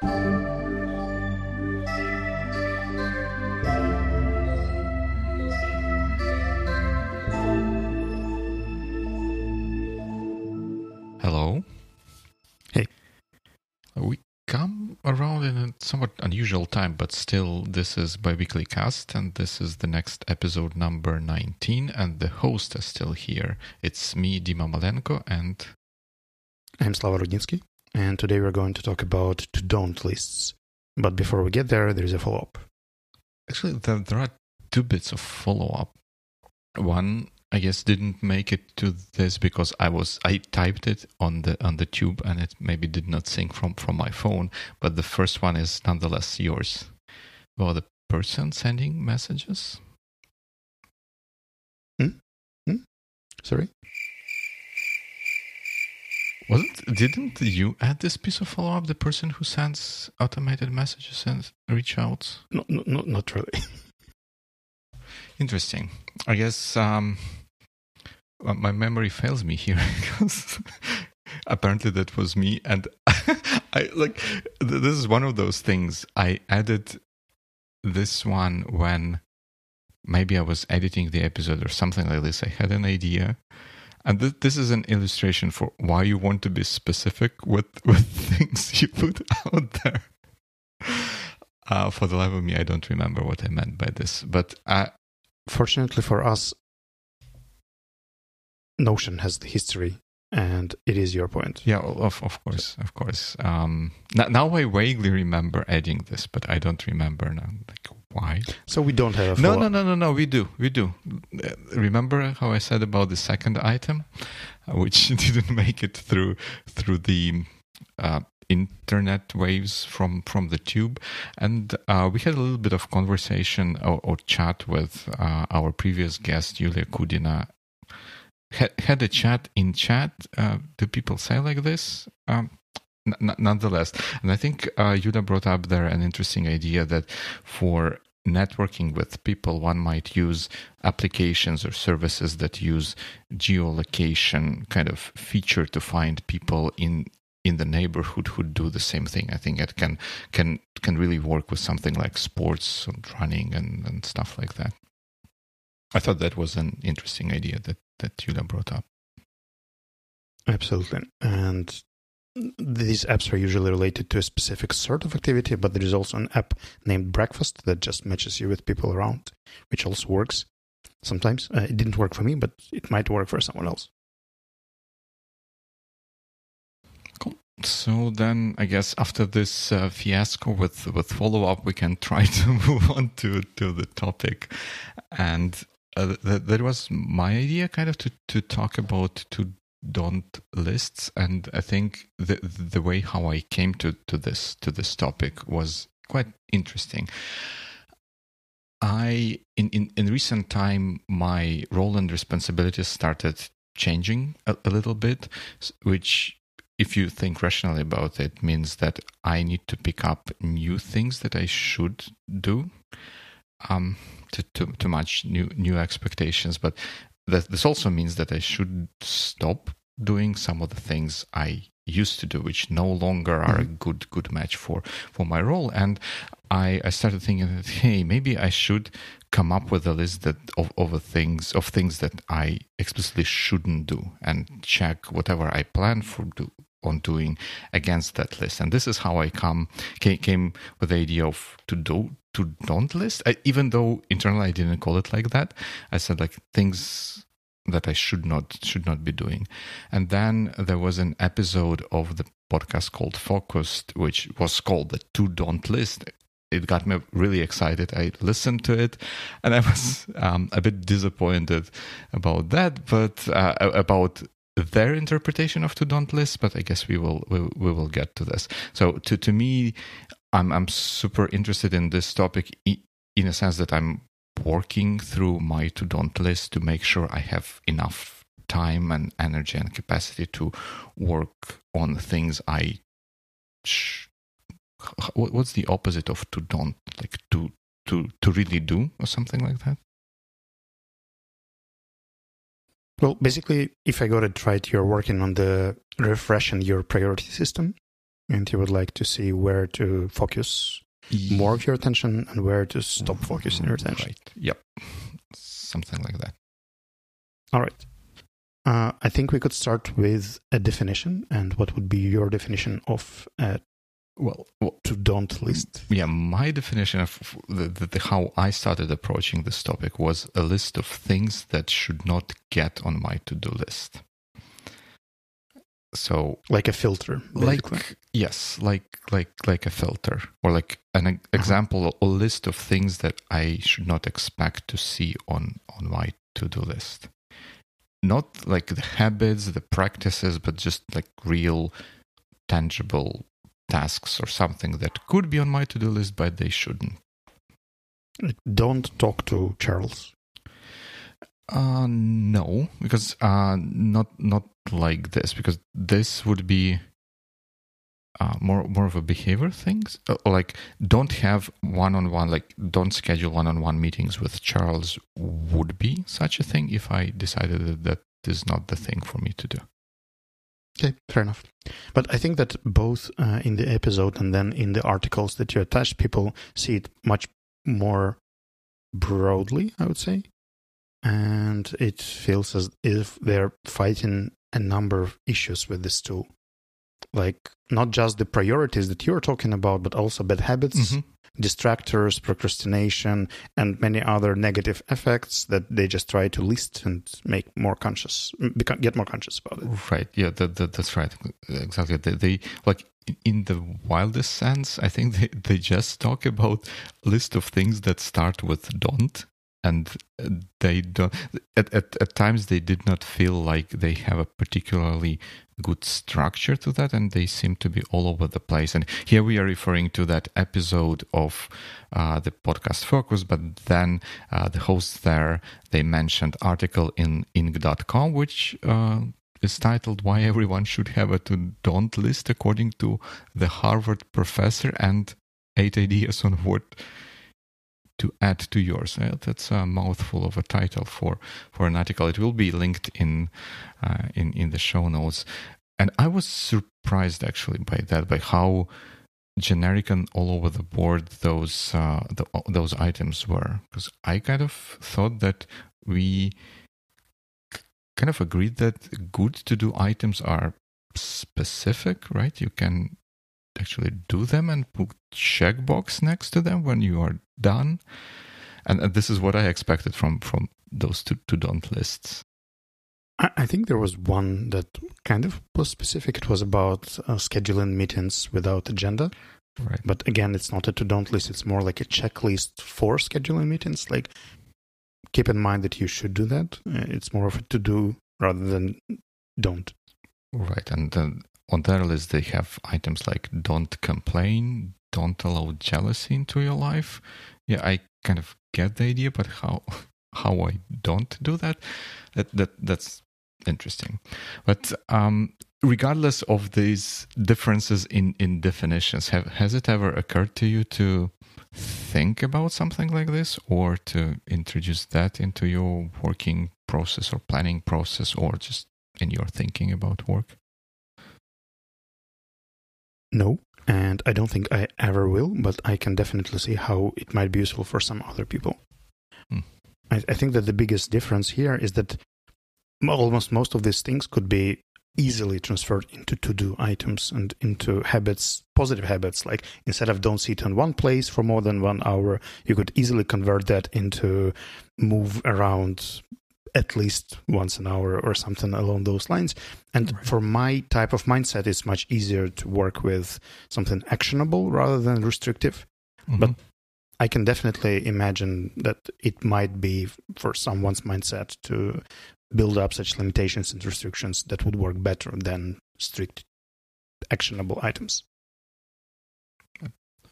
Hello. Hey. We come around in a somewhat unusual time, but still, this is Biweeklycast, and this is the next episode number 19, and the host is still here. It's me, Dima Malenko, and I'm Slava Rudnitsky, and today we're going to talk about to don't lists. But before we get there, there's a follow up. actually, there, there are two bits of follow up. One, I guess, didn't make it to this because I was I typed it on the on the tube and it maybe did not sync from from my phone. But the first one is nonetheless yours. Well, the person sending messages. Hmm? Hmm? Sorry? Wasn't didn't you add this piece of follow up? The person who sends automated messages and reach outs. No, no, no not really. Interesting. I guess um, my memory fails me here because apparently that was me, and I like th- this is one of those things. I added this one when maybe I was editing the episode or something like this. I had an idea. And th- this is an illustration for why you want to be specific with, with things you put out there. Uh, for the life of me, I don't remember what I meant by this, but uh, Fortunately for us, Notion has the history, and it is your point. Yeah, of of course, of course. Um, now, now I vaguely remember adding this, but I don't remember now. Like why? So we don't have a No, no, no, no, no. We do, we do. Uh, Remember how I said about the second item, uh, which didn't make it through through the uh, internet waves from from the tube, and uh, we had a little bit of conversation or, or chat with uh, our previous guest Yulia Kudina. Had, had a chat in chat. Uh, do people say like this? Um, n- n- nonetheless, and I think uh, Yulia brought up there an interesting idea that for networking with people, one might use applications or services that use geolocation kind of feature to find people in in the neighborhood who do the same thing. I think it can can can really work with something like sports and running and, and stuff like that. I thought that was an interesting idea that that Yulia brought up. Absolutely. And these apps are usually related to a specific sort of activity, but there is also an app named Breakfast that just matches you with people around, which also works sometimes. Uh, it didn't work for me, but it might work for someone else. Cool. So then, I guess after this uh, fiasco with with follow up, we can try to move on to to the topic, and uh, th- that was my idea, kind of to to talk about to don't lists, and I think the the way how I came to to this to this topic was quite interesting. I in in in recent time, my role and responsibilities started changing a, a little bit, which if you think rationally about it, means that I need to pick up new things that I should do um, to, to, to match new new expectations. But that, this also means that I should stop doing some of the things I used to do, which no longer are a mm-hmm. good good match for for my role. And I, I started thinking that hey, maybe I should come up with a list that of, of things of things that I explicitly shouldn't do and check whatever I plan for do on doing against that list. And this is how I come came, with the idea of to do to don't list. I, even though internally I didn't call it like that, I said like things that I should not should not be doing. And then there was an episode of the podcast called Focused, which was called the To Don't List. It got me really excited. I listened to it, and I was um, a bit disappointed about that, but uh, about their interpretation of to don't list. But I guess we will we, we will get to this. So to to me, I'm I'm super interested in this topic in a sense that I'm working through my to don't list to make sure I have enough time and energy and capacity to work on things I. Sh- what's the opposite of to don't like to to to really do or something like that? Well, basically, if I got it right, you're working on the refreshing your priority system. and you would like to see where to focus more of your attention and where to stop focusing your attention. Right. Yep. Something like that. All right. Uh, I think we could start with a definition. And what would be your definition of a Well, to don't list? yeah, my definition of the, the, the, how I started approaching this topic was a list of things that should not get on my to do list. So, Like a filter, basically. like yes, like like like a filter or like an Uh-huh. example, a list of things that I should not expect to see on on my to do list. Not like the habits, the practices, but just like real, tangible tasks or something that could be on my to do list, but they shouldn't. Don't talk to Charles. Uh no, because uh not not like this because this would be uh, more more of a behavior things uh, like don't have one on one like don't schedule one on one meetings with Charles would be such a thing if I decided that that is not the thing for me to do. Okay, fair enough. But I think that both uh, in the episode and then in the articles that you attach, people see it much more broadly, I would say. And it feels as if they're fighting a number of issues with this tool. Like, not just the priorities that you're talking about, but also bad habits, Mhm. Distractors, procrastination, and many other negative effects that they just try to list and make more conscious, become, get more conscious about it. Right. Yeah. That, that that's right. Exactly. They, they like in the wildest sense. I think they they just talk about list of things that start with don't, and uh, they don't. At at at times they did not feel like they have a particularly good structure to that, and they seem to be all over the place. And here we are referring to that episode of uh, the podcast Focus, but then uh, the hosts there they mentioned article in Inc.com, which. Uh, is titled "Why Everyone Should Have a To Don't List," according to the Harvard professor, and eight ideas on what to add to yours. Uh, that's a mouthful of a title for for an article. It will be linked in uh, in in the show notes. And I was surprised actually by that, by how generic and all over the board those uh, the, those items were. Because I kind of thought that we kind of agreed that good to do items are specific, right? You can actually do them and put checkbox next to them when you are done. And, and this is what I expected from from those two to don't lists. I I think there was one that kind of was specific. It was about uh, scheduling meetings without agenda. Right. But again, it's not a to don't list. It's more like a checklist for scheduling meetings. Like, keep in mind that you should do that. Uh, It's more of a to do rather than don't. Right. And then on their list, they have items like don't complain, don't allow jealousy into your life. Yeah, I kind of get the idea, but how how I don't do that, that, that that's interesting. But um, regardless of these differences in, in definitions, have, has it ever occurred to you to think about something like this or to introduce that into your working process or planning process or just in your thinking about work? No. And I don't think I ever will, but I can definitely see how it might be useful for some other people. Hmm. I, I think that the biggest difference here is that almost most of these things could be easily transferred into to do items and into habits, positive habits. Like instead of don't sit in one place for more than one hour, you could easily convert that into move around at least once an hour or something along those lines. And Right. for my type of mindset, it's much easier to work with something actionable rather than restrictive. But- Mhm. I can definitely imagine that it might be for someone's mindset to build up such limitations and restrictions that would work better than strict actionable items.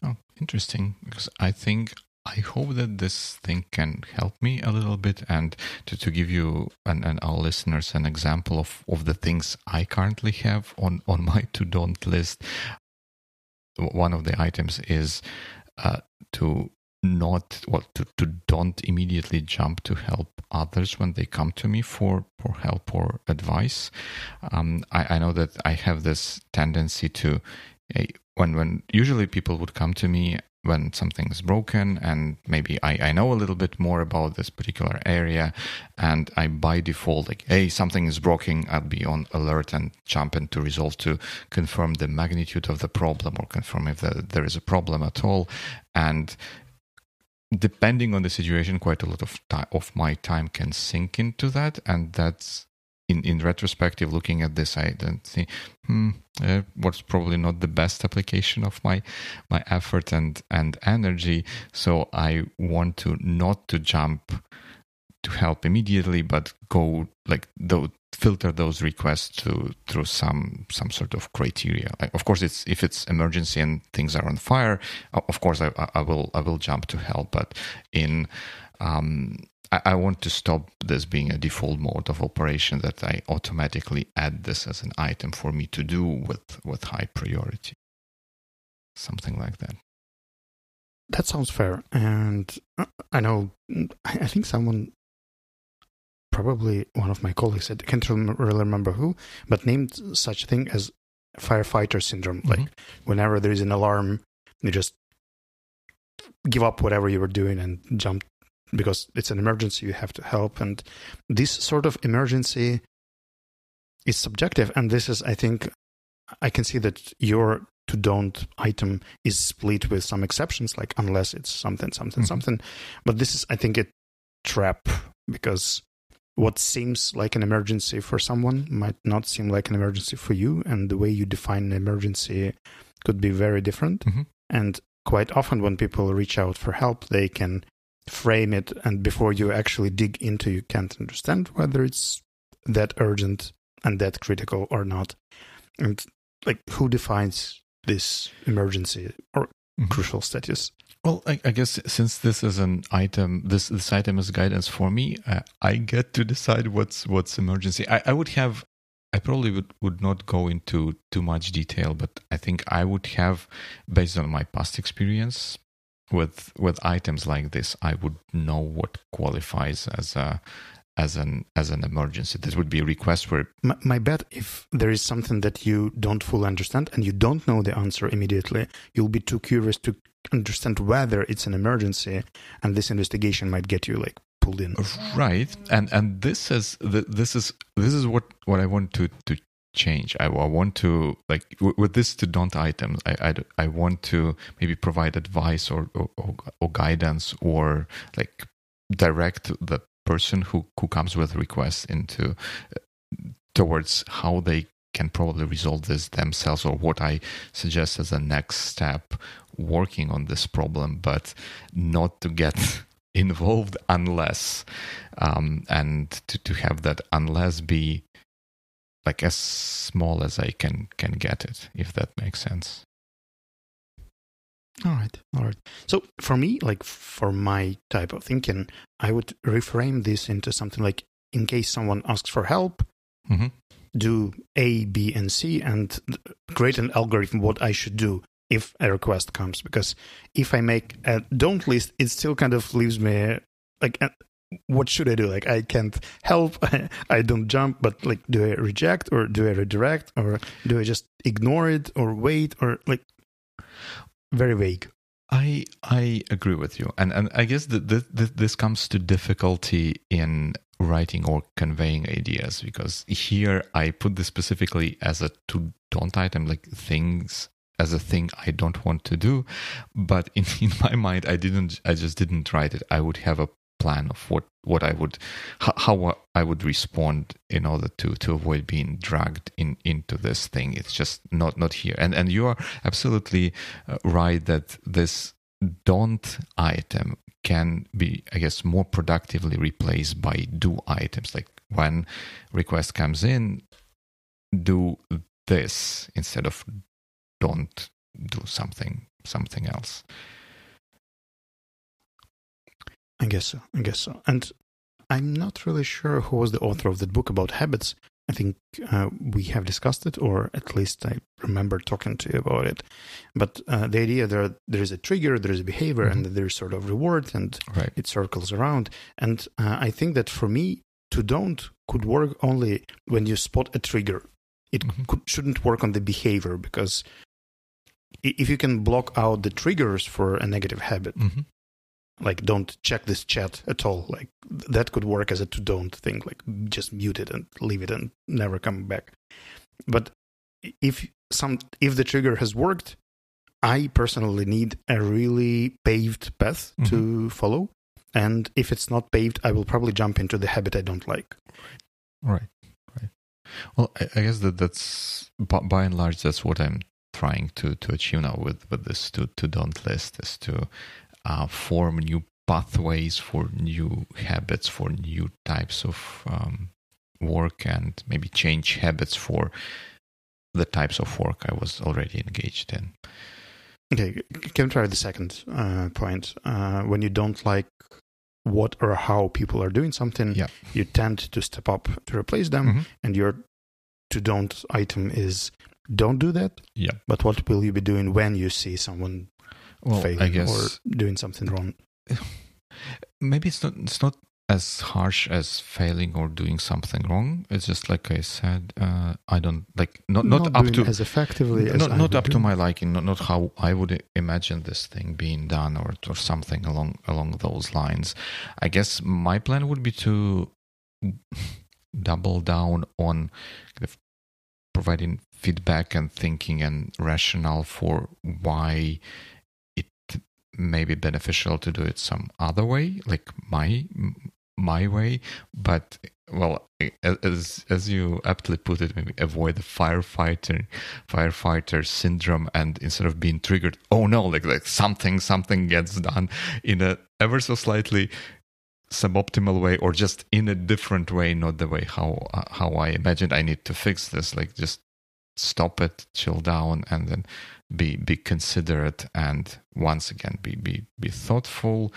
Oh, interesting. Because I think I hope that this thing can help me a little bit and to, to give you and, and our listeners an example of, of the things I currently have on, on my to don't list. One of the items is uh, to not well to, to don't immediately jump to help others when they come to me for for help or advice um, I, I know that i have this tendency to when when usually people would come to me when something's broken and maybe I, I know a little bit more about this particular area and I by default like hey something is broken I'll be on alert and jump in to resolve to confirm the magnitude of the problem or confirm if the, there is a problem at all. And depending on the situation quite a lot of time of my time can sink into that. And that's in, in retrospective, looking at this, I don't think hmm, uh, what's probably not the best application of my my effort and and energy. So I want to not to jump to help immediately, but go like though filter those requests to through some some sort of criteria. Like, of course, it's if it's emergency and things are on fire, of course I, I will I will jump to help. But in um, I, I want to stop this being a default mode of operation that I automatically add this as an item for me to do with, with high priority. Something like that. That sounds fair. And I know, I think someone, probably one of my colleagues, I can't really remember who, but named such a thing as firefighter syndrome. Mm-hmm. Like whenever there is an alarm, you just give up whatever you were doing and jump because it's an emergency, you have to help. And this sort of emergency is subjective. And this is, I think, I can see that your to don't item is split with some exceptions, like unless it's something, something, mm-hmm. something. But this is, I think, a trap because what seems like an emergency for someone might not seem like an emergency for you. And the way you define an emergency could be very different. Mm-hmm. And quite often, when people reach out for help, they can frame it and before you actually dig into you can't understand whether it's that urgent and that critical or not. And like who defines this emergency or mm-hmm. crucial status? Well I, I, guess since this is an item this this item is guidance for me uh, i get to decide what's what's emergency. I, I would have I probably would, would not go into too much detail, but I think I would have, based on my past experience, with with items like this, I would know what qualifies as a as an as an emergency. This would be a request for. My, my, bet, if there is something that you don't fully understand and you don't know the answer immediately, you'll be too curious to understand whether it's an emergency, and this investigation might get you like pulled in. Right, and and this is this is this is what what I want to to change. I, I want to like w- with this to don't items. I, I, I want to maybe provide advice or, or, or guidance or like direct the person who who comes with requests into uh, towards how they can probably resolve this themselves or what I suggest as a next step working on this problem, but not to get involved unless um, and to, to have that unless be like as small as I can can get it, if that makes sense. All right, all right. So for me, like for my type of thinking, I would reframe this into something like, in case someone asks for help, mm-hmm. do A, B, and C, and create an algorithm what I should do if a request comes. Because if I make a don't list, it still kind of leaves me like what should I do? Like, I can't help. I don't jump, but like, do I reject or do I redirect or do I just ignore it or wait or like, very vague. I I agree with you, and and I guess that this, comes to difficulty in writing or conveying ideas because here I put this specifically as a to don't item, like things as a thing I don't want to do. But in, in my mind, I didn't, I just didn't write it. I would have a plan of what what I would how, I would respond in order to to avoid being dragged in into this thing. It's just not not here. And and you are absolutely uh, right that this don't item can be I guess more productively replaced by do items. Like when request comes in, do this instead of don't do something something else. I guess so. I guess so. And I'm not really sure who was the author of that book about habits. I think uh, we have discussed it, or at least I remember talking to you about it. But uh, the idea there there is a trigger, there is a behavior, mm-hmm. and there's sort of reward, and right. it circles around. And uh, I think that for me, to don't could work only when you spot a trigger. It mm-hmm. could, shouldn't work on the behavior because if you can block out the triggers for a negative habit, hmm like don't check this chat at all, like that could work as a to don't thing, like just mute it and leave it and never come back. But if some if the trigger has worked, I personally need a really paved path to mm-hmm. follow. And if it's not paved, I will probably jump into the habit I don't like. Right, right. Well, I, I guess that that's by, by and large that's what I'm trying to to achieve now with with this to to don't list is to uh, form new pathways for new habits for new types of um, work and maybe change habits for the types of work I was already engaged in. Okay, can try the second uh, point? Uh, when you don't like what or how people are doing something, Yeah. you tend to step up to replace them, Mhm. and your to don't item is don't do that. Yeah. But what will you be doing when you see someone Well, failing I guess or doing something wrong? maybe it's not it's not as harsh as failing or doing something wrong. It's just like I said, uh, I don't like not not, up to as effectively as not, I not up to my liking, not, not how I would imagine this thing being done or or something along along those lines. I guess my plan would be to double down on kind of providing feedback and thinking and rationale for why may be beneficial to do it some other way, like my my way. But well, as as you aptly put it, maybe avoid the firefighter firefighter syndrome, and instead of being triggered, oh no, like like something something gets done in a ever so slightly suboptimal way or just in a different way not the way how uh, how i imagined i need to fix this like just stop it chill down and then be be considerate and once again be be be thoughtful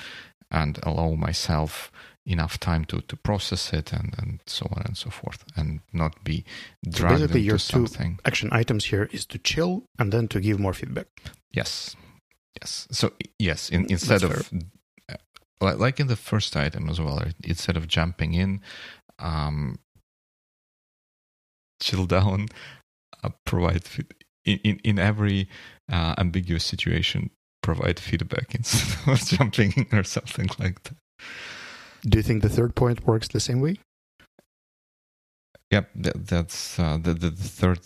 and allow myself enough time to to process it and and so on and so forth and not be dragged basically into your two- something Action items here is to chill and then to give more feedback. Yes, yes. So yes, in, instead That's of uh, li- like in the first item as well, instead of jumping in, um, chill down, uh, provide in, in every uh, ambiguous situation. Provide feedback instead of jumping in or something like that. Do you think the third point works the same way? Yep, that, that's uh, the, the the third.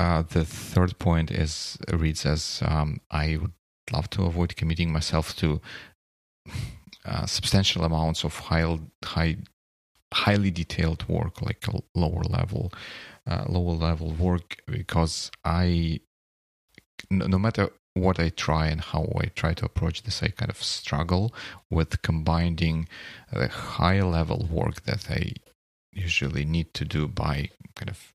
Uh, the third point is reads as um, I would love to avoid committing myself to uh, substantial amounts of high, high, highly detailed work, like a lower level, uh, lower level work, because I, no, matter what I try and how I try to approach this, I kind of struggle with combining the high level work that I usually need to do by kind of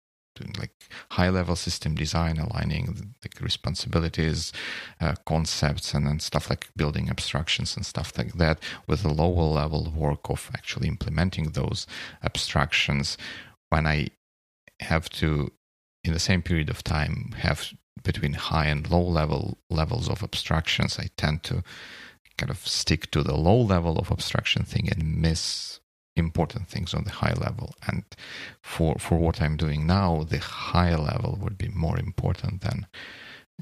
like high level system design, aligning like responsibilities, uh, concepts, and then stuff like building abstractions and stuff like that, with a lower level work of actually implementing those abstractions. When I have to, in the same period of time, have between high and low level levels of abstractions, I tend to kind of stick to the low level of abstraction thing and miss important things on the high level and for for what i'm doing now the high level would be more important than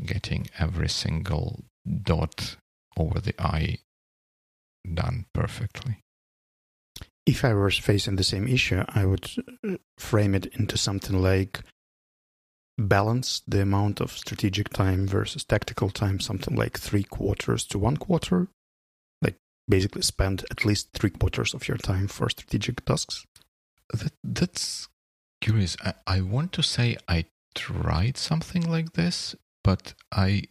getting every single dot over the i done perfectly If I were facing the same issue, I would uh, frame it into something like balance the amount of strategic time versus tactical time, something like three quarters to one quarter. Basically spend at least three quarters of your time for strategic tasks. that, that's curious. I, I want to say i tried something like this but i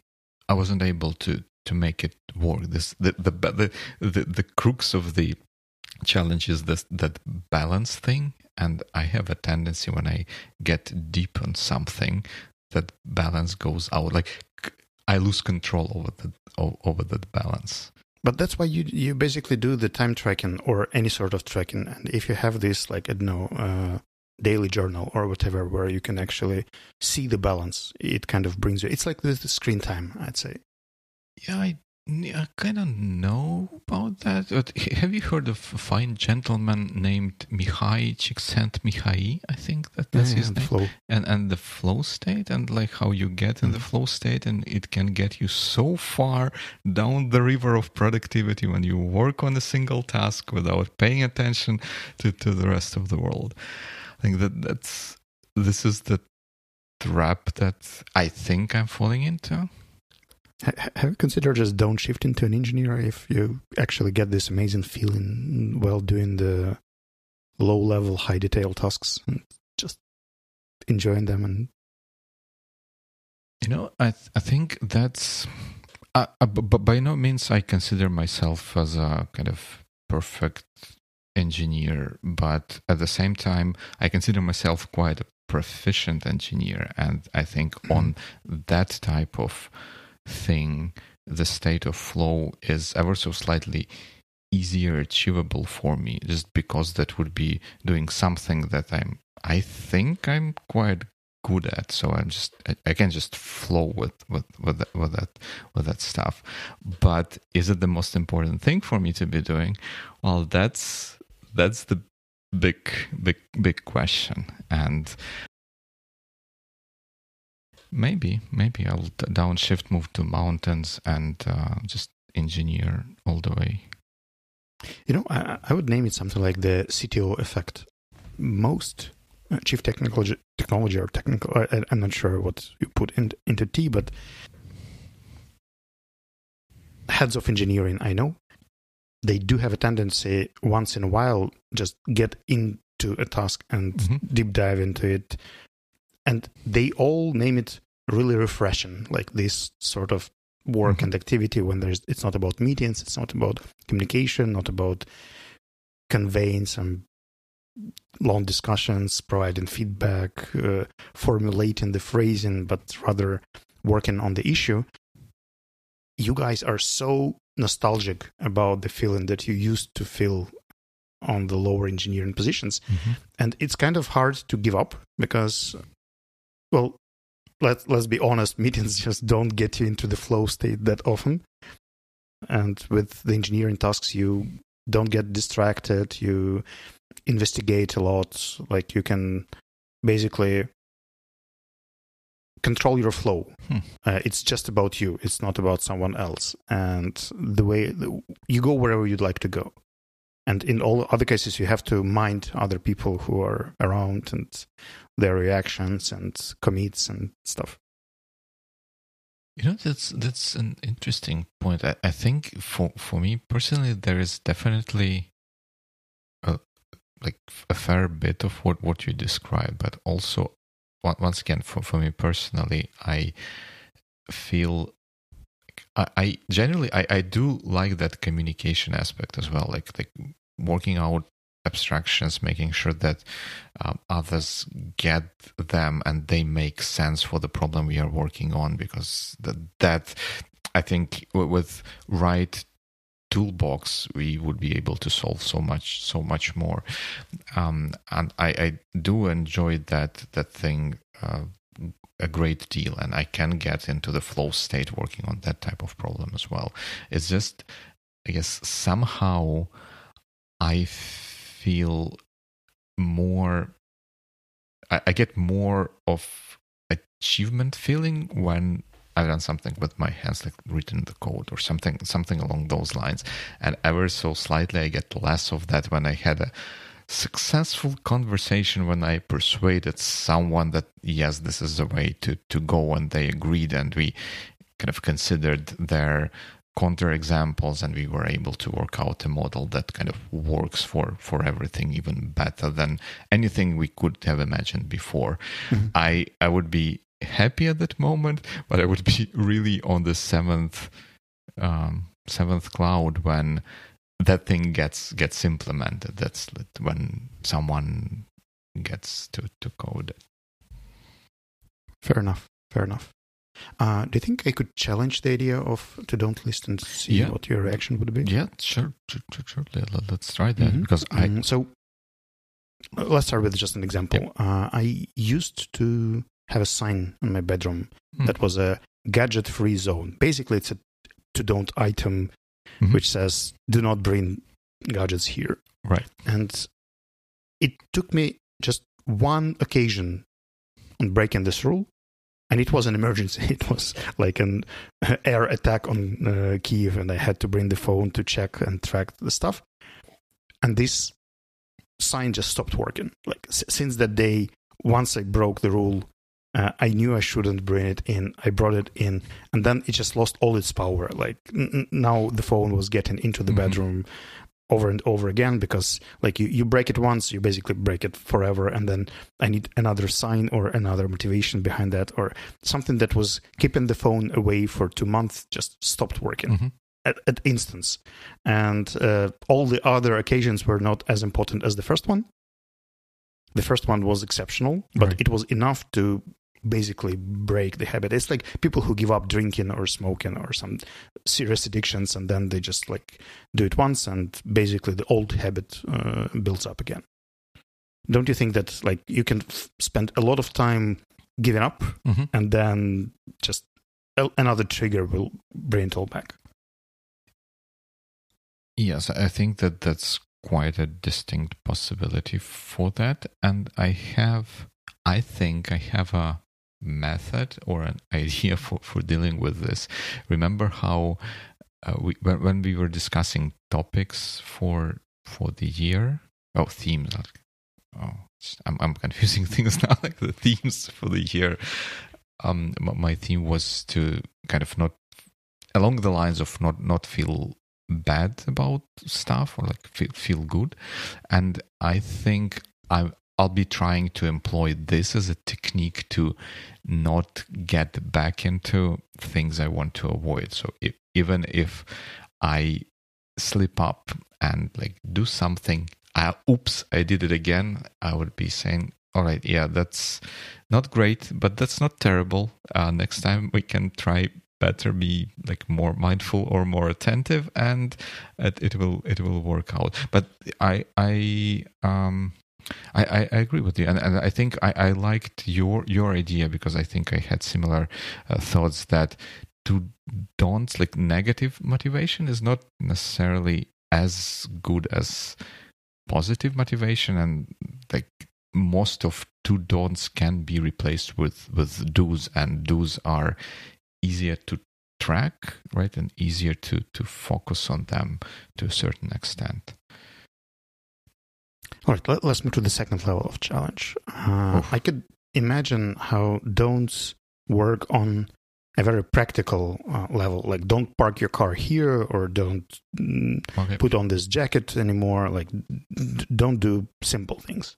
i wasn't able to to make it work. This the the the the, the crux of the challenge is this that balance thing and i have a tendency when i get deep on something that balance goes out. Like I lose control over the over that balance But that's why you you basically do the time tracking or any sort of tracking. And if you have this, like I don't know, uh, daily journal or whatever, where you can actually see the balance, it kind of brings you. It's like the the screen time, I'd say. yeah i I kind of know about that. But have you heard of a fine gentleman named Mihaly Csikszentmihalyi? I think that that's Yeah, his and name. flow. And and the flow state and like how you get in the Mhm. flow state and it can get you so far down the river of productivity when you work on a single task without paying attention to, to the rest of the world. I think that that's this is the trap that I think I'm falling into. Ha- Have you considered just downshifting to an engineer if you actually get this amazing feeling while doing the low level, high detail tasks and just enjoying them? And You know, I th- I think that's, uh, uh, b- b- by no means I consider myself as a kind of perfect engineer, but at the same time, I consider myself quite a proficient engineer, and I think on that type of thing, the state of flow is ever so slightly easier achievable for me, just because that would be doing something that I'm, I think I'm quite good at. So i'm just I, I can just flow with with with that, with that with that stuff. But is it the most important thing for me to be doing? Well that's that's the big big big question. And maybe maybe i'll downshift move to mountains and uh, just engineer all the way You know, I, I would name it something like the CTO effect. Most uh, chief technical technology or technical, I, I'm not sure what you put in, into T, but heads of engineering, I know, they do have a tendency once in a while just get into a task and Mhm. deep dive into it, and they all name it really refreshing, like this sort of work Mhm. and activity when there's it's not about meetings it's not about communication not about conveying some long discussions providing feedback uh, formulating the phrasing but rather working on the issue. You guys are so nostalgic about the feeling that you used to feel on the lower engineering positions. And it's kind of hard to give up because well let let's be honest meetings just don't get you into the flow state that often. And with the engineering tasks you don't get distracted. You investigate a lot. Like you can basically control your flow. Hmm. uh, it's just about you. It's not about someone else. And the way you go wherever you'd like to go and in all other cases you have to mind other people who are around and their reactions and commits and stuff You know, that's that's an interesting point. I, I think for for me personally, there is definitely a like a fair bit of what what you describe, but also once again, for for me personally, I feel. I, I generally I, I do like that communication aspect as well, like like working out abstractions, making sure that um, others get them and they make sense for the problem we are working on because that, that i think with right toolbox we would be able to solve so much so much more. Um, and I, I do enjoy that that thing uh, a great deal and i can get into the flow state working on that type of problem as well it's just i guess somehow i feel more I, I get more of achievement feeling when I've done something with my hands, like written the code or something, something along those lines. And ever so slightly, I get less of that when I had a successful conversation when I persuaded someone that yes, this is the way to to go, and they agreed, and we kind of considered their counter examples and we were able to work out a model that kind of works for for everything even better than anything we could have imagined before Mhm. i i would be happy at that moment but i would be really on the seventh um seventh cloud when that thing gets gets implemented that's when someone gets to to code it fair enough fair enough uh, do you think I could challenge the idea of to don't list and see Yeah. what your reaction would be? yeah sure sure, sure, sure. Let, us try that Mhm. because i Mhm. so let's start with just an example. Uh, I used to have a sign in my bedroom Hmm. that was a gadget-free zone. Basically, it's a to don't item Mhm. which says do not bring gadgets here. Right. And it took me just one occasion on breaking this rule, and it was an emergency. It was like an uh, air attack on uh, Kiev, and I had to bring the phone to check and track the stuff. And this sign just stopped working. Like s- since that day, once I broke the rule, uh, I knew I shouldn't bring it in. I brought it in, and then it just lost all its power. Like n- now, the phone was getting into the Mhm. bedroom over and over again because, like, you you break it once, you basically break it forever, and then I need another sign or another motivation behind that, or something that was keeping the phone away for two months just stopped working Mhm. at, at instance, and uh, all the other occasions were not as important as the first one. The first one was exceptional, but Right. it was enough to basically break the habit. It's like people who give up drinking or smoking or some serious addictions, and then they just like do it once, and basically the old habit uh, builds up again. Don't you think that like you can f- spend a lot of time giving up, Mhm. and then just a- another trigger will bring it all back? Yes, I think that that's quite a distinct possibility for that. And I have, I think I have a method or an idea for, for dealing with this. Remember how uh, we, when, when we were discussing topics for for the year, oh, themes. like, Oh, I'm, I'm confusing things now, like the themes for the year. Um, my theme was to kind of not along the lines of not not feel bad about stuff or like feel, feel good and i think i i'll be trying to employ this as a technique to not get back into things i want to avoid. So if, even if i slip up and like do something I, oops i did it again i would be saying all right yeah that's not great but that's not terrible. Uh, next time we can try better be like more mindful or more attentive and it, it will it will work out. But i i um I, I, agree with you, and, and I think I, I liked your your idea because I think I had similar uh, thoughts that to don'ts like negative motivation is not necessarily as good as positive motivation, and like most of to don'ts can be replaced with with do's, and do's are easier to track, right, and easier to to focus on them to a certain extent. All right, let, us move to the second level of challenge. Uh, I could imagine how don'ts work on a very practical uh, level, like don't park your car here or don't mm, Okay. put on this jacket anymore. Like, d- don't do simple things.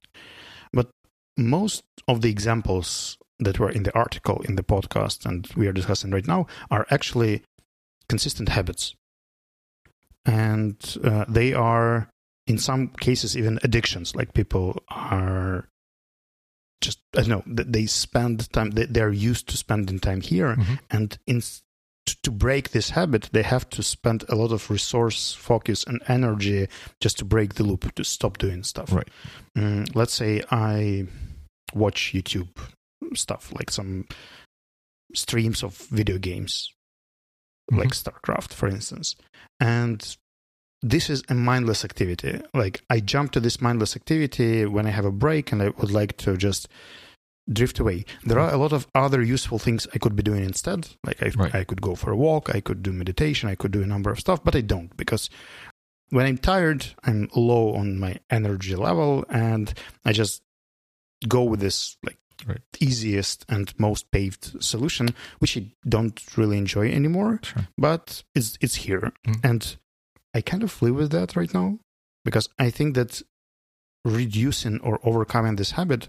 But most of the examples that were in the article, in the podcast, and we are discussing right now are actually consistent habits. And uh, they are, in some cases, even addictions. Like people are just, i don't know they spend time, they- they're used to spending time here Mhm. and in to break this habit they have to spend a lot of resource focus and energy just to break the loop to stop doing stuff Right. Mm, let's say i watch youtube stuff like some streams of video games like starcraft for instance and this is a mindless activity like i jump to this mindless activity when i have a break and i would like to just drift away. There are a lot of other useful things I could be doing instead. Like I, Right. I could go for a walk, I could do meditation, I could do a number of stuff, but I don't because when I'm tired, I'm low on my energy level, and I just go with this like Right. easiest and most paved solution, which I don't really enjoy anymore. Sure. But it's it's here, Mm. and I kind of live with that right now because I think that reducing or overcoming this habit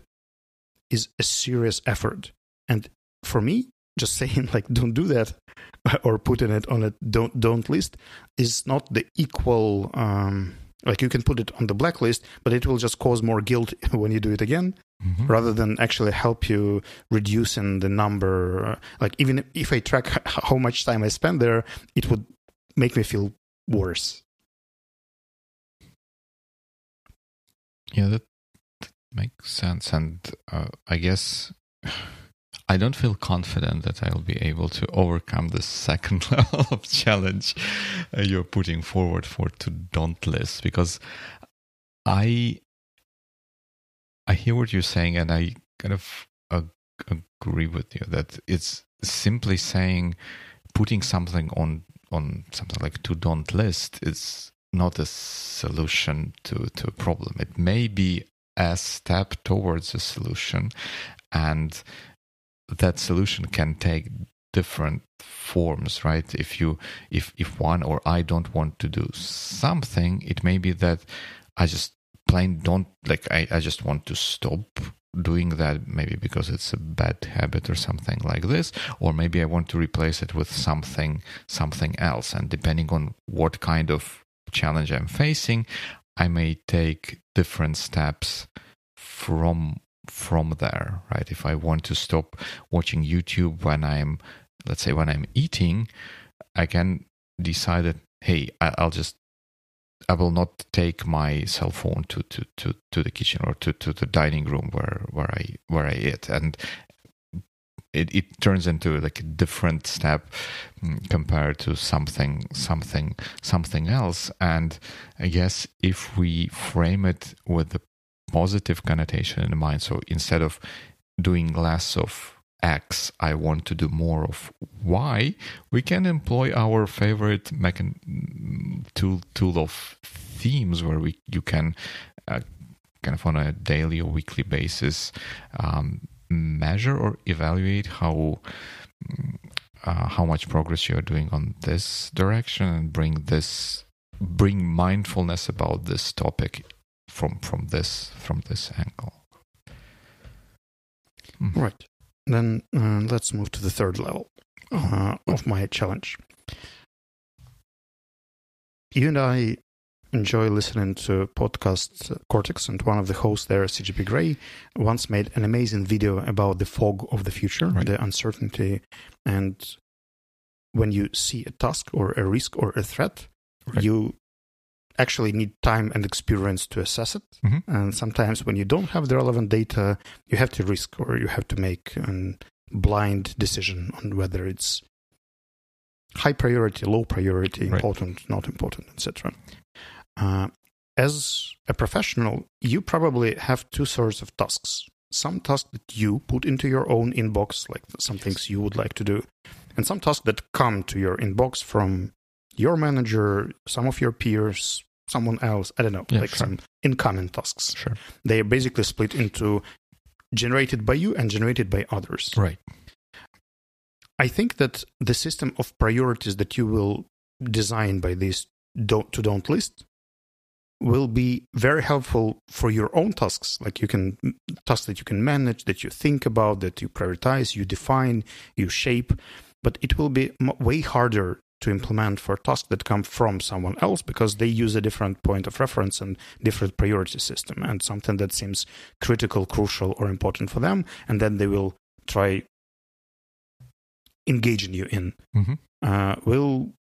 is a serious effort. And for me, just saying like don't do that or putting it on a don't don't list is not the equal um like you can put it on the blacklist, but it will just cause more guilt when you do it again Mhm. rather than actually help you reducing the number. Like even if I track how much time I spend there, it would make me feel worse. Yeah, that, makes sense. And uh, I guess I don't feel confident that I'll be able to overcome the second level of challenge uh, you're putting forward for to don't list because I I hear what you're saying and I kind of agree with you that it's simply saying putting something on on something like to don't list is not a solution to to a problem. It may be a step towards a solution, and that solution can take different forms right if you if if one or i don't want to do something it may be that i just plain don't like i, I just want to stop doing that maybe because it's a bad habit or something like this or maybe i want to replace it with something something else. And depending on what kind of challenge i'm facing i may take different steps from from there right? If i want to stop watching youtube when i'm let's say when i'm eating i can decide that hey i'll just I will not take my cell phone to, to, to, to the kitchen or to, to the dining room where, where I where I eat. And it, it turns into like a different step mm, compared to something something something else. And I guess if we frame it with the positive connotation in mind so instead of doing less of X, I want to do more of Y, we can employ our favorite mechan- tool tool of themes where we you can uh, kind of on a daily or weekly basis um, measure or evaluate how uh, how much progress you are doing on this direction and bring this bring mindfulness about this topic from from this from this angle. Mm. Right. Then uh, let's move to the third level uh, of my challenge. You and I enjoy listening to podcast uh, Cortex, and one of the hosts there, CGP Grey, once made an amazing video about the fog of the future, right. the uncertainty, and when you see a task or a risk or a threat, right. you actually need time and experience to assess it. Mm-hmm. And sometimes when you don't have the relevant data, you have to risk or you have to make a blind decision on whether it's high priority, low priority, right. important, not important, etc. Uh, as a professional, you probably have two sorts of tasks. Some tasks that you put into your own inbox, like some things you would like to do, and some tasks that come to your inbox from your manager, some of your peers, someone else. I don't know, yeah, like sure. some incoming tasks. Sure. They are basically split into generated by you and generated by others. Right. I think that the system of priorities that you will design by this don't, to don't list will be very helpful for your own tasks like you can tasks that you can manage that you think about that you prioritize you define you shape but it will be way harder to implement for tasks that come from someone else because they use a different point of reference and different priority system and something that seems critical, crucial, or important for them, and then they will try engaging you in. Mm-hmm. Uh, will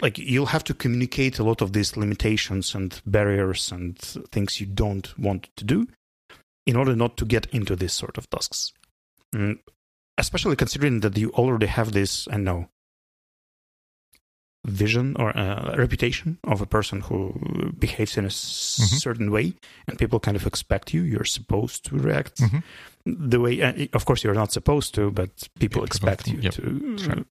like you'll have to communicate a lot of these limitations and barriers and things you don't want to do in order not to get into this sort of tasks. Mm, especially considering that you already have this, I know, vision or a reputation of a person who behaves in a mm-hmm. certain way and people kind of expect you you're supposed to react mm-hmm. the way uh, of course you're not supposed to but people yeah, expect you yep. to sure.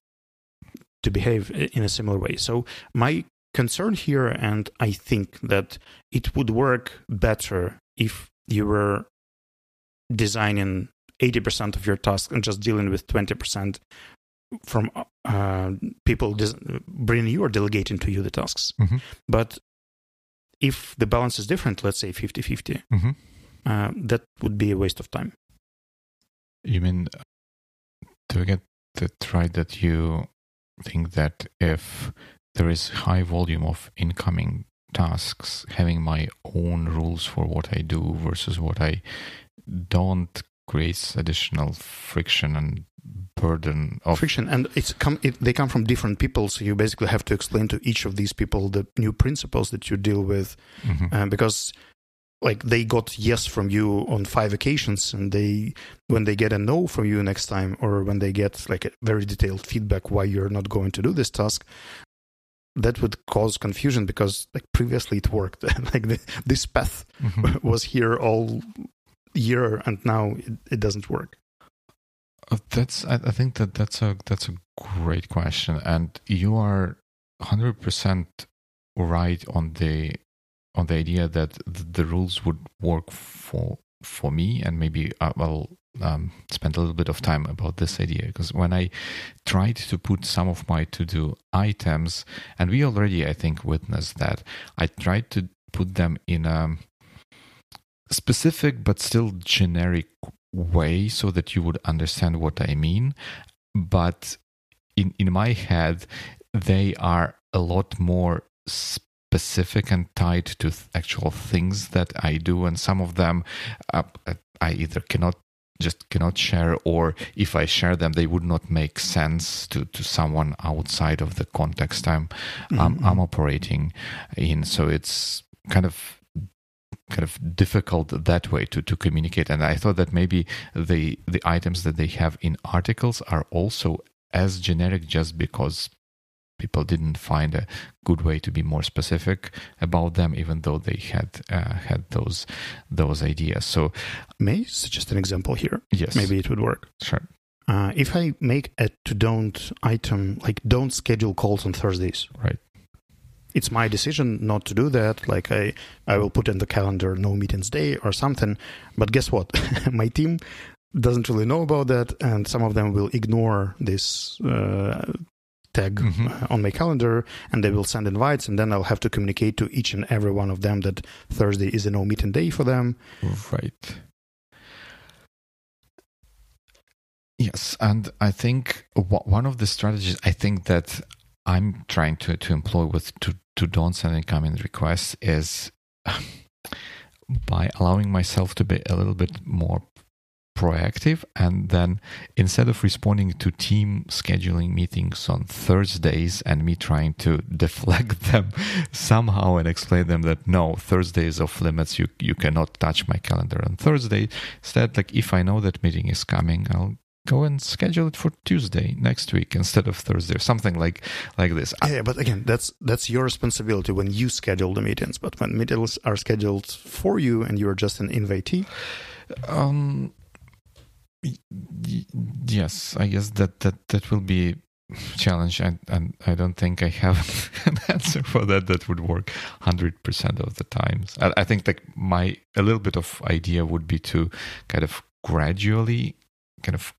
to behave in a similar way so my concern here and i think that it would work better if you were designing 80% of your task and just dealing with 20% from uh, people dis- bringing you or delegating to you the tasks. Mm-hmm. But if the balance is different, let's say 50 50, mm-hmm. uh, that would be a waste of time. You mean to get it right that you think that if there is high volume of incoming tasks, having my own rules for what I do versus what I don't creates additional friction and burden of friction and it's come it, they come from different people so you basically have to explain to each of these people the new principles that you deal with mm-hmm. uh, because like they got yes from you on five occasions and they when they get a no from you next time or when they get like a very detailed feedback why you're not going to do this task that would cause confusion because like previously it worked like the, this path mm-hmm. was here all year and now it, it doesn't work. Uh, that's I, I think that that's a that's a great question. And you are 100% right on the on the idea that the rules would work for for me. And maybe I'll um, spend a little bit of time about this idea. Because when I tried to put some of my to do items, and we already, I think, witnessed that, I tried to put them in a specific but still generic way so that you would understand what I mean. But in, in my head, they are a lot more specific and tied to actual things that I do, and some of them uh, I either cannot just cannot share or if i share them they would not make sense to, to someone outside of the context i'm mm-hmm. I'm, I'm operating in so it's kind of kind of difficult that way to, to communicate and i thought that maybe the the items that they have in articles are also as generic just because people didn't find a good way to be more specific about them, even though they had uh, had those those ideas. So, may I suggest an example here? Yes, maybe it would work. Sure. Uh, if I make a to don't item like don't schedule calls on Thursdays, right? It's my decision not to do that. Like I, I will put in the calendar no meetings day or something. But guess what? my team doesn't really know about that, and some of them will ignore this uh, tag mm-hmm. Uh, on my calendar and they will send invites and then I'll have to communicate to each and every one of them that Thursday is a no meeting day for them. Right. Yes, and I think one of the strategies I think that I'm trying to, to employ with to, to don't send incoming requests is by allowing myself to be a little bit more proactive and then instead of responding to team scheduling meetings on thursdays and me trying to deflect them somehow and explain them that no thursday is off limits. You you cannot touch my calendar on thursday instead like if i know that meeting is coming i'll go and schedule it for tuesday next week instead of thursday or something like like this. Yeah but again that's that's your responsibility when you schedule the meetings but when meetings are scheduled for you and you're just an invitee? Um yes, I guess that that that will be challenge and, and I don't think I have an answer for that. That would work 100% of the times. I, I think like my a little bit of idea would be to kind of gradually kind of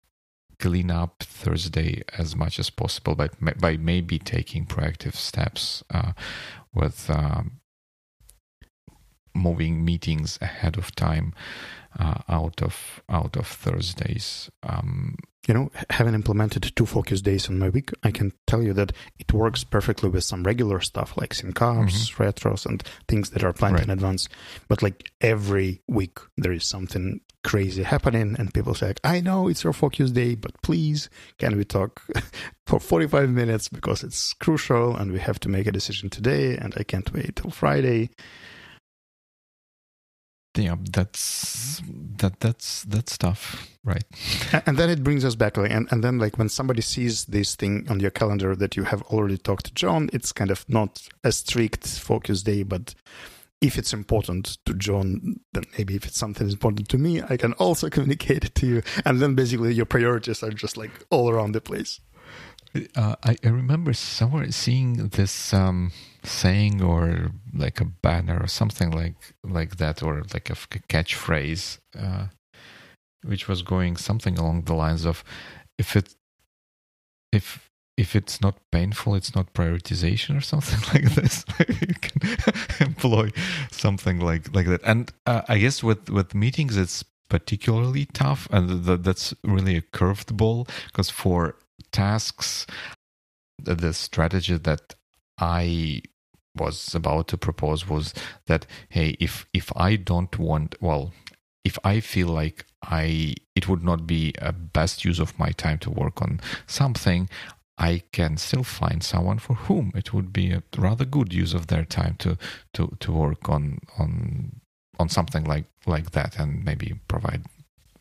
clean up Thursday as much as possible by by maybe taking proactive steps uh, with um, moving meetings ahead of time uh, out of out of Thursdays. Um, you know, having implemented two focus days in my week, I can tell you that it works perfectly with some regular stuff like sync mm-hmm. retros, and things that are planned right. in advance. But like every week, there is something crazy happening, and people say, "I know it's your focus day, but please, can we talk for 45 minutes because it's crucial, and we have to make a decision today, and I can't wait till Friday." Yeah that's that that's that's tough right. And then it brings us back and, and then like when somebody sees this thing on your calendar that you have already talked to john it's kind of not a strict focus day but if it's important to john then maybe if it's something important to me i can also communicate it to you. And then basically your priorities are just like all around the place. Uh, I, I, remember somewhere seeing this um, saying or like a banner or something like like that, or like a, catchphrase, uh, which was going something along the lines of, "If it, if if it's not painful, it's not prioritization or something like this. you can employ something like like that. And uh, I guess with with meetings, it's particularly tough, and th- that's really a curved ball because for tasks, the strategy that I was about to propose was that hey, if if I don't want, well, if I feel like I it would not be a best use of my time to work on something, I can still find someone for whom it would be a rather good use of their time to to to work on on on something like like that and maybe provide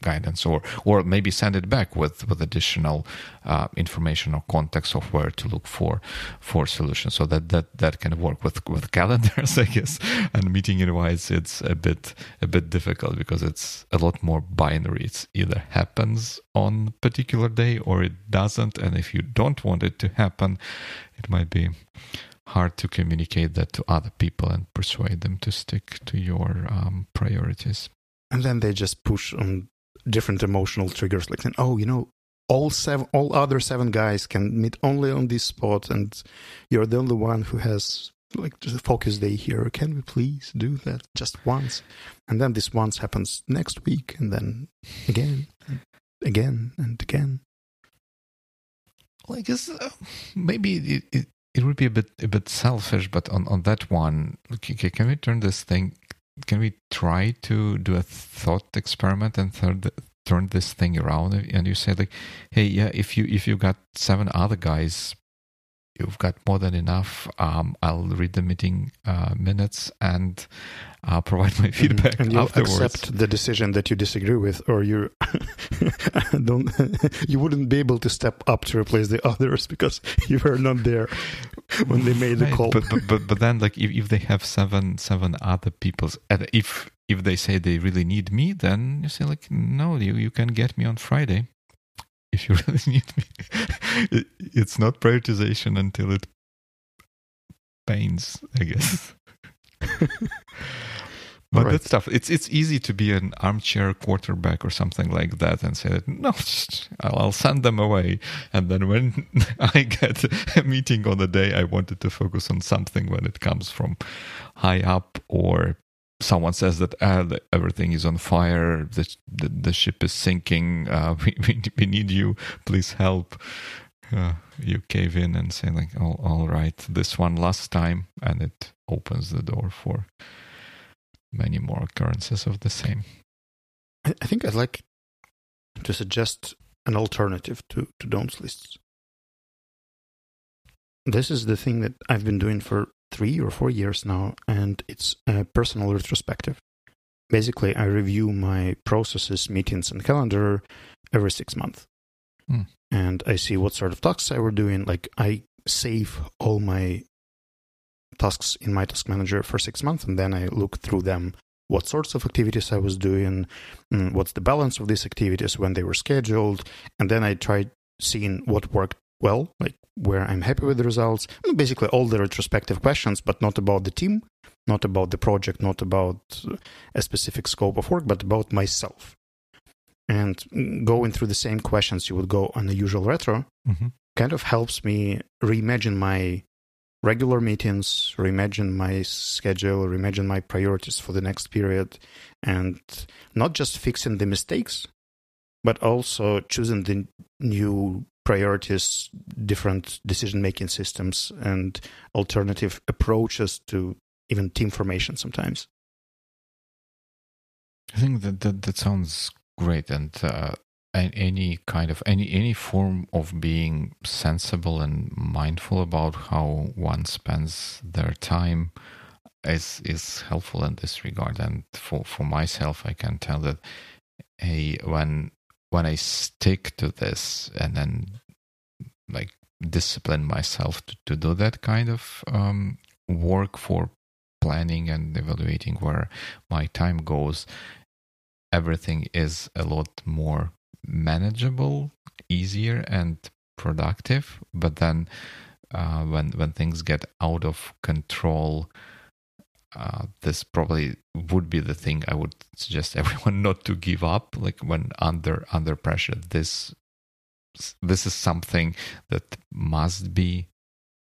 guidance or or maybe send it back with with additional uh, information or context of where to look for for solutions. So that that that can work with with calendars i guess. And meeting invites it's a bit a bit difficult because it's a lot more binary. It's either happens on particular day or it doesn't. And if you don't want it to happen it might be hard to communicate that to other people and persuade them to stick to your um, priorities. And then they just push on different emotional triggers like saying, oh you know all seven all other seven guys can meet only on this spot and you're the only one who has like just a focus day here. Can we please do that just once? And then this once happens next week and then again and again and again. Well i guess uh, maybe it, it, it would be a bit a bit selfish but on on that one okay, can we turn this thing can we try to do a thought experiment and third, turn this thing around? And you say like hey yeah if you if you got seven other guys you've got more than enough. Um, i'll read the meeting uh, minutes and i'll provide my feedback and you afterwards. accept the decision that you disagree with or you don't you wouldn't be able to step up to replace the others because you were not there when they made the Right, call. but, but but but then like if, if they have seven seven other people's and if if they say they really need me then you say like no you you can get me on friday if you really need me. It's not prioritization until it pains i guess. But Right. that's tough. It's it's easy to be an armchair quarterback or something like that and say that no I'll send them away. And then when i get a meeting on the day i wanted to focus on something when it comes from high up or someone says that ah, everything is on fire the, the, the ship is sinking uh, we, we, we need you please help uh, you cave in and say like all right this one last time and it opens the door for many more occurrences of the same I, I think I'd like to suggest an alternative to, to don'ts lists. This is the thing that I've been doing for three or four years now, and it's a personal retrospective. Basically, I review my processes, meetings, and calendar every six months. Hmm. And I see what sort of tasks I were doing. Like, I save all my tasks in my task manager for six months, and then I look through them what sorts of activities I was doing, mm, what's the balance of these activities when they were scheduled, and then I tried seeing what worked well, like where I'm happy with the results. Basically, all the retrospective questions, but not about the team, not about the project, not about a specific scope of work, but about myself. And going through the same questions you would go on the usual retro mm-hmm. kind of helps me reimagine my regular meetings, reimagine my schedule, reimagine my priorities for the next period, and not just fixing the mistakes, but also choosing the new priorities, different decision making systems, and alternative approaches to even team formation sometimes. I think that that, that sounds great, and uh, a- any kind of any any form of being sensible and mindful about how one spends their time is is helpful in this regard. And for for myself, I can tell that hey, when when I stick to this and then like discipline myself to, to do that kind of um, work for planning and evaluating where my time goes everything is a lot more manageable, easier, and productive. But then, uh, when when things get out of control, uh, this probably would be the thing I would suggest everyone not to give up. Like when under under pressure, this this is something that must be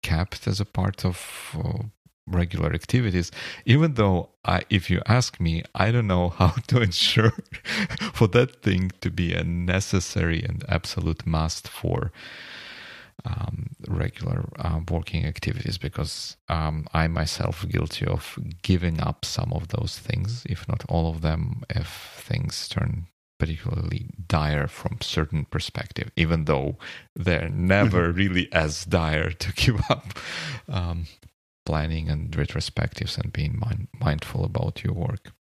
kept as a part of uh, regular activities even though I, if you ask me i don't know how to ensure for that thing to be a necessary and absolute must for um, regular uh, working activities because um, i myself guilty of giving up some of those things if not all of them if things turn particularly dire from certain perspective even though they're never really as dire to give up um, planning and retrospectives and being mind- mindful about your work.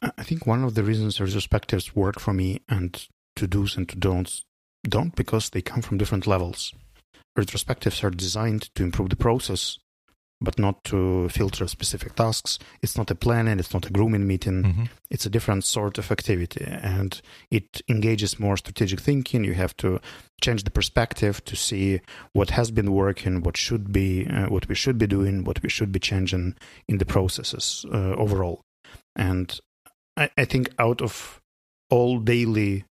I think one of the reasons retrospectives work for me and to do's and to don'ts don't because they come from different levels. Retrospectives are designed to improve the process, but not to filter specific tasks. It's not a planning, it's not a grooming meeting. Mm-hmm. It's a different sort of activity and it engages more strategic thinking. You have to change the perspective to see what has been working, what should be, uh, what we should be doing, what we should be changing in the processes uh, overall. And I, I think out of all daily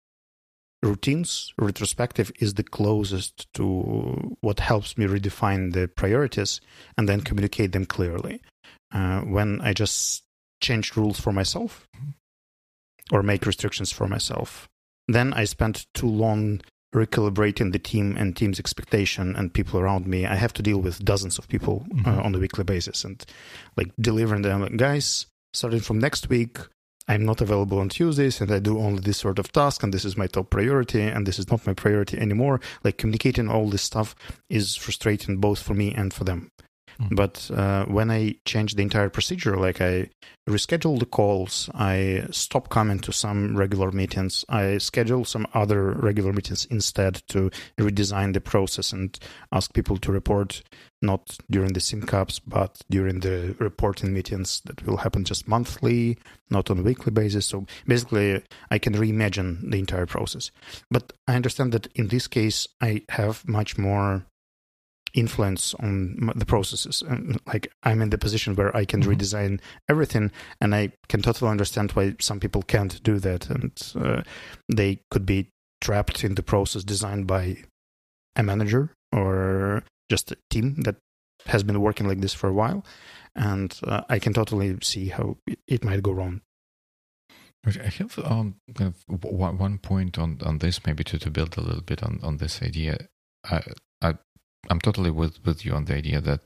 routines, retrospective is the closest to what helps me redefine the priorities and then communicate them clearly. Uh, when I just change rules for myself or make restrictions for myself, then I spend too long recalibrating the team and team's expectation and people around me. I have to deal with dozens of people uh, Mhm. on a weekly basis and like delivering them, like, guys, starting from next week, I'm not available on Tuesdays and I do only this sort of task and this is my top priority and this is not my priority anymore. Like communicating all this stuff is frustrating both for me and for them. Mm. But uh, when I change the entire procedure, like I reschedule the calls, I stop coming to some regular meetings, I schedule some other regular meetings instead to redesign the process and ask people to report not during the sync-ups, but during the reporting meetings that will happen just monthly, not on a weekly basis. So basically, I can reimagine the entire process. But I understand that in this case, I have much more influence on the processes and like i'm in the position where i can Mhm. redesign everything and i can totally understand why some people can't do that and uh, they could be trapped in the process designed by a manager or just a team that has been working like this for a while and uh, i can totally see how it- might go wrong I have um, kind of one point on, on this, maybe to, to build a little bit on, on this idea. I, I'm totally with, with you on the idea that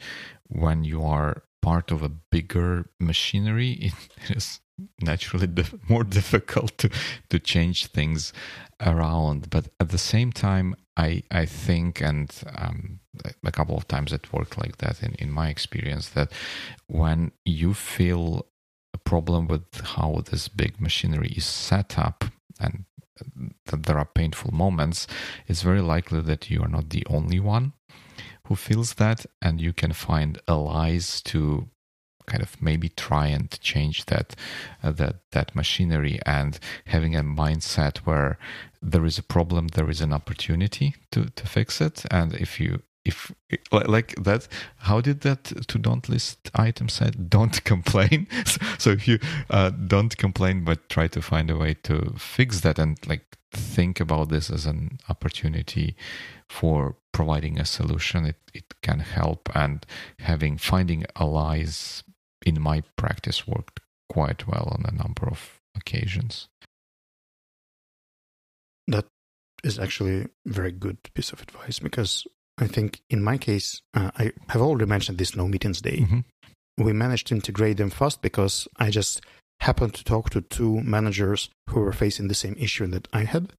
when you are part of a bigger machinery, it is naturally dif- more difficult to, to change things around. But at the same time, I, I think, and um, a couple of times it worked like that in, in my experience, that when you feel a problem with how this big machinery is set up and that there are painful moments, it's very likely that you are not the only one who feels that, and you can find allies to kind of maybe try and change that uh, that that machinery and having a mindset where there is a problem there is an opportunity to to fix it. And if you if like that how did that to don't list item said don't complain? So, if you uh, don't complain but try to find a way to fix that and like think about this as an opportunity for providing a solution it, it can help and having finding allies in my practice worked quite well on a number of occasions that is actually a very good piece of advice because I think in my case, uh, I have already mentioned this no meetings day. Mhm. We managed to integrate them fast because I just happened to talk to two managers who were facing the same issue that I had.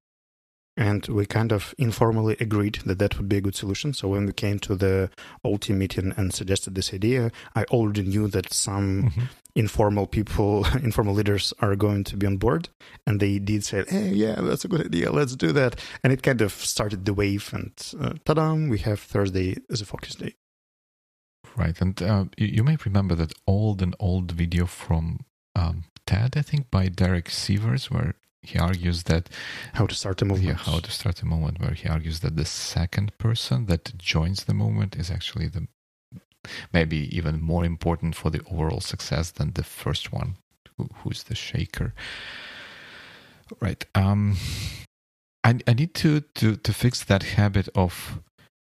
And we kind of informally agreed that that would be a good solution. So when we came to the old team meeting and suggested this idea, I already knew that some Mhm. informal people, informal leaders are going to be on board. And they did say, hey, yeah, that's a good idea. Let's do that. And it kind of started the wave. And uh, ta-da, we have Thursday as a focus day. Right, and uh, you, you may remember that old and old video from um, TED, I think, by Derek Sivers, where he argues that How to start a yeah, how to start a movement, where he argues that the second person that joins the movement is actually the maybe even more important for the overall success than the first one, who, who's the shaker. Right. Um, I I need to to to fix that habit of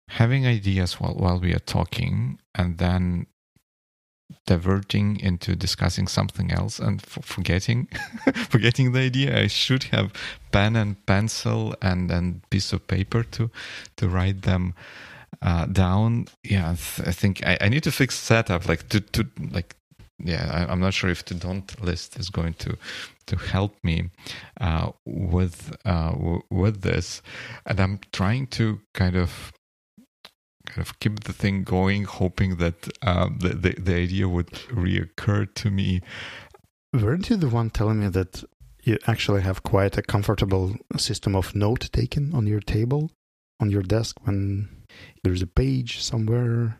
having ideas while while we are talking and then diverting into discussing something else and forgetting forgetting the idea. I should have pen and pencil and and piece of paper to to write them uh, down. Yeah I th- i think I, I need to fix setup like to to like yeah I, i'm not sure if the don't list is going to to help me uh, with uh, w- with this. And i'm trying to kind of kind of keep the thing going hoping that um, the, the the idea would reoccur to me weren't you the one telling me that you actually have quite a comfortable system of note taking on your table, on your desk when there's a page somewhere?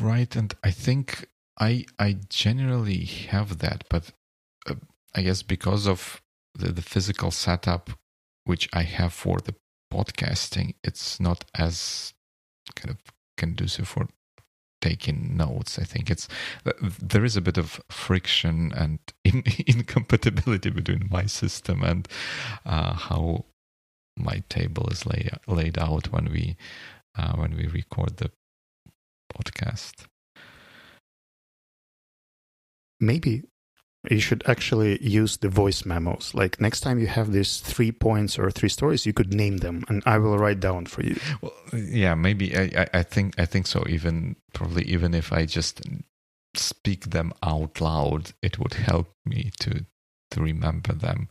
Right, and I think I I generally have that, but uh, I guess because of the, the physical setup which I have for the podcasting, it's not as kind of conducive for taking notes. I think it's uh, there is a bit of friction and in, incompatibility between my system and uh, how my table is lay, laid out when we uh, when we record the podcast. Maybe you should actually use the voice memos. Like next time you have these three points or three stories, you could name them, and I will write down for you. Well, yeah, maybe I, I think I think so. Even probably even if I just speak them out loud, it would help me to to remember them.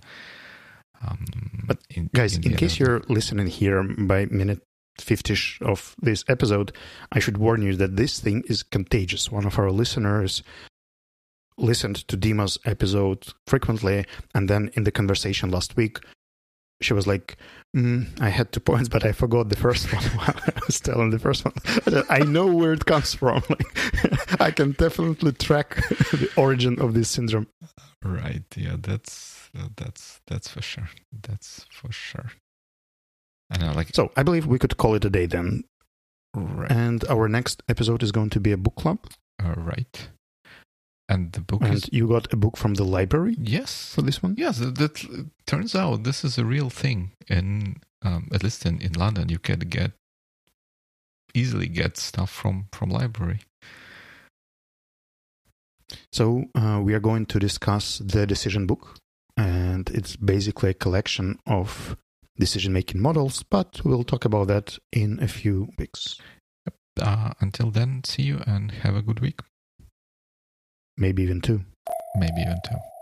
Um, but in, guys, in, in case you're listening here by minute 50 of this episode, I should warn you that this thing is contagious. One of our listeners listened to Dima's episode frequently, and then in the conversation last week, she was like, mm, "I had two points, but I forgot the first one while I was telling the first one. I know where it comes from. Like, I can definitely track the origin of this syndrome." Right. Yeah. That's uh, that's that's for sure. That's for sure. I know. Like. So I believe we could call it a day then. Right. And our next episode is going to be a book club. All right. And the book and is. you got a book from the library? Yes. For this one? Yes. That, that turns out this is a real thing. In, um, at least in, in London, you can get easily get stuff from, from library. So uh, we are going to discuss the decision book, and it's basically a collection of decision making models, but we'll talk about that in a few weeks. Uh, until then, see you and have a good week. Maybe even two. Maybe even two.